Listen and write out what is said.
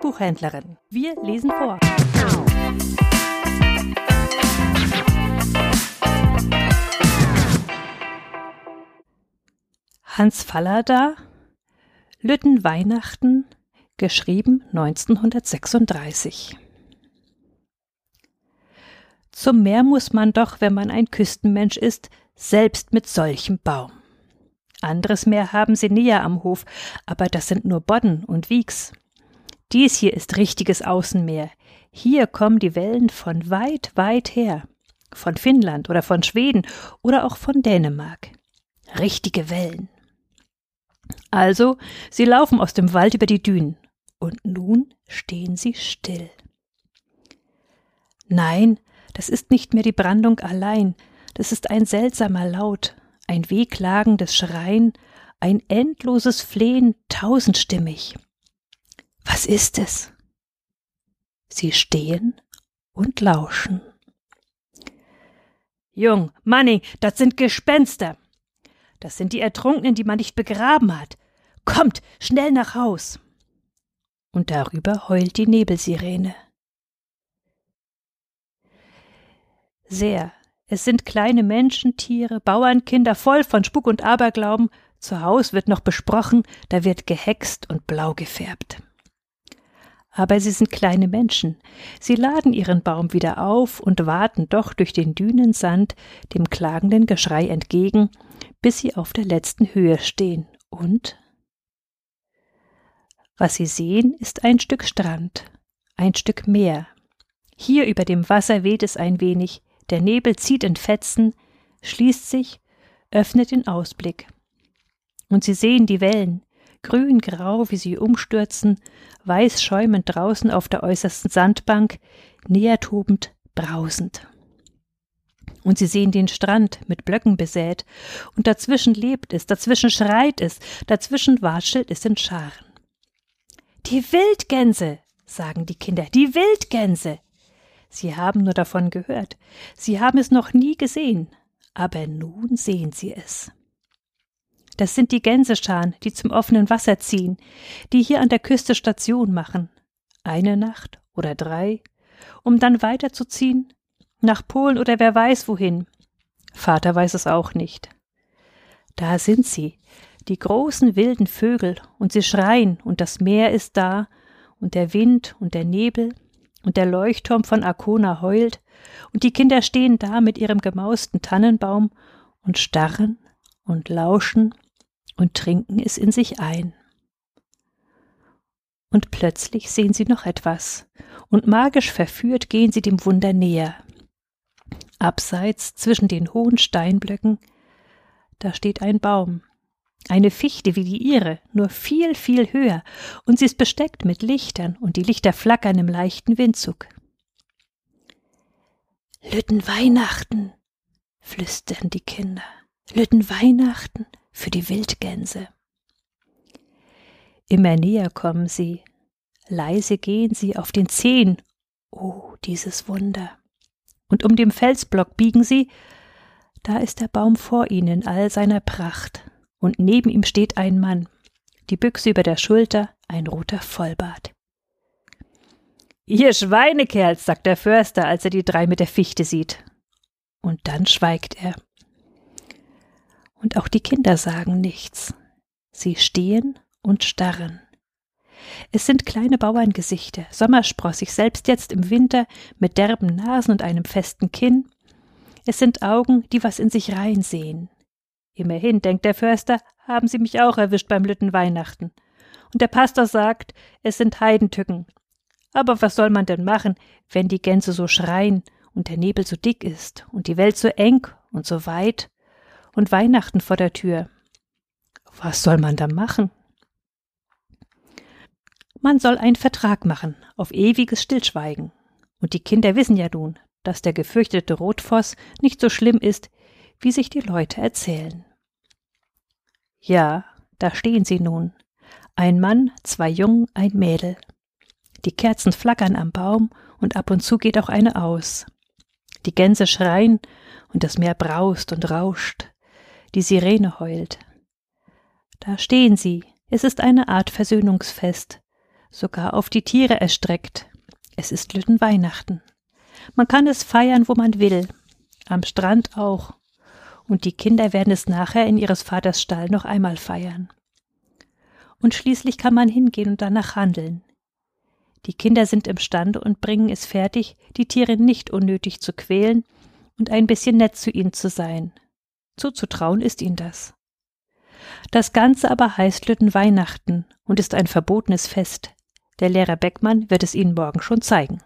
Buchhändlerin. Wir lesen vor. Hans Fallada Lütten Weihnachten geschrieben 1936 Zum Meer muss man doch, wenn man ein Küstenmensch ist, selbst mit solchem Baum. Anderes Meer haben sie näher am Hof, aber das sind nur Bodden und Wieks. Dies hier ist richtiges Außenmeer. Hier kommen die Wellen von weit, weit her. Von Finnland oder von Schweden oder auch von Dänemark. Richtige Wellen. Also, sie laufen aus dem Wald über die Dünen. Und nun stehen sie still. Nein, das ist nicht mehr die Brandung allein, das ist ein seltsamer Laut, ein wehklagendes Schreien, ein endloses Flehen, tausendstimmig. Was ist es? Sie stehen und lauschen. Jung, Manning, das sind Gespenster. Das sind die Ertrunkenen, die man nicht begraben hat. Kommt, schnell nach Haus. Und darüber heult die Nebelsirene. Sehr. Es sind kleine Menschen, Tiere, Bauernkinder, voll von Spuk und Aberglauben. Zu Haus wird noch besprochen, da wird gehext und blau gefärbt. Aber sie sind kleine Menschen. Sie laden ihren Baum wieder auf und warten doch durch den Dünensand dem klagenden Geschrei entgegen, bis sie auf der letzten Höhe stehen und was sie sehen, ist ein Stück Strand, ein Stück Meer. Hier über dem Wasser weht es ein wenig, der Nebel zieht in Fetzen, schließt sich, öffnet den Ausblick. Und sie sehen die Wellen, grün-grau, wie sie umstürzen, weiß schäumend draußen auf der äußersten Sandbank, näher tobend, brausend und sie sehen den Strand mit Blöcken besät, und dazwischen lebt es, dazwischen schreit es, dazwischen watschelt es in Scharen. Die Wildgänse, sagen die Kinder, die Wildgänse. Sie haben nur davon gehört, sie haben es noch nie gesehen, aber nun sehen sie es. Das sind die Gänsescharen, die zum offenen Wasser ziehen, die hier an der Küste Station machen, eine Nacht oder drei, um dann weiterzuziehen nach Polen oder wer weiß wohin. Vater weiß es auch nicht. Da sind sie, die großen wilden Vögel, und sie schreien, und das Meer ist da, und der Wind und der Nebel, und der Leuchtturm von Arkona heult, und die Kinder stehen da mit ihrem gemausten Tannenbaum und starren und lauschen und trinken es in sich ein. Und plötzlich sehen sie noch etwas, und magisch verführt gehen sie dem Wunder näher. Abseits zwischen den hohen Steinblöcken, da steht ein Baum, eine Fichte wie die ihre, nur viel, viel höher, und sie ist besteckt mit Lichtern, und die Lichter flackern im leichten Windzug. Lütten Weihnachten, flüstern die Kinder, Lütten Weihnachten für die Wildgänse. Immer näher kommen sie, leise gehen sie auf den Zehen. Oh, dieses Wunder und um den Felsblock biegen sie, da ist der Baum vor ihnen in all seiner Pracht, und neben ihm steht ein Mann, die Büchse über der Schulter, ein roter Vollbart. Ihr Schweinekerls, sagt der Förster, als er die drei mit der Fichte sieht. Und dann schweigt er. Und auch die Kinder sagen nichts. Sie stehen und starren. Es sind kleine Bauerngesichter, sommersprossig, selbst jetzt im Winter, mit derben Nasen und einem festen Kinn. Es sind Augen, die was in sich rein sehen. Immerhin, denkt der Förster, haben sie mich auch erwischt beim Lütten Weihnachten. Und der Pastor sagt, es sind Heidentücken. Aber was soll man denn machen, wenn die Gänse so schreien und der Nebel so dick ist und die Welt so eng und so weit und Weihnachten vor der Tür? Was soll man da machen? Man soll einen Vertrag machen auf ewiges Stillschweigen. Und die Kinder wissen ja nun, dass der gefürchtete Rotfoss nicht so schlimm ist, wie sich die Leute erzählen. Ja, da stehen sie nun. Ein Mann, zwei Jungen, ein Mädel. Die Kerzen flackern am Baum und ab und zu geht auch eine aus. Die Gänse schreien und das Meer braust und rauscht. Die Sirene heult. Da stehen sie. Es ist eine Art Versöhnungsfest sogar auf die Tiere erstreckt. Es ist Lüttenweihnachten. Man kann es feiern, wo man will, am Strand auch, und die Kinder werden es nachher in ihres Vaters Stall noch einmal feiern. Und schließlich kann man hingehen und danach handeln. Die Kinder sind imstande und bringen es fertig, die Tiere nicht unnötig zu quälen und ein bisschen nett zu ihnen zu sein. Zuzutrauen ist ihnen das. Das Ganze aber heißt Lütten Weihnachten und ist ein verbotenes Fest. Der Lehrer Beckmann wird es Ihnen morgen schon zeigen.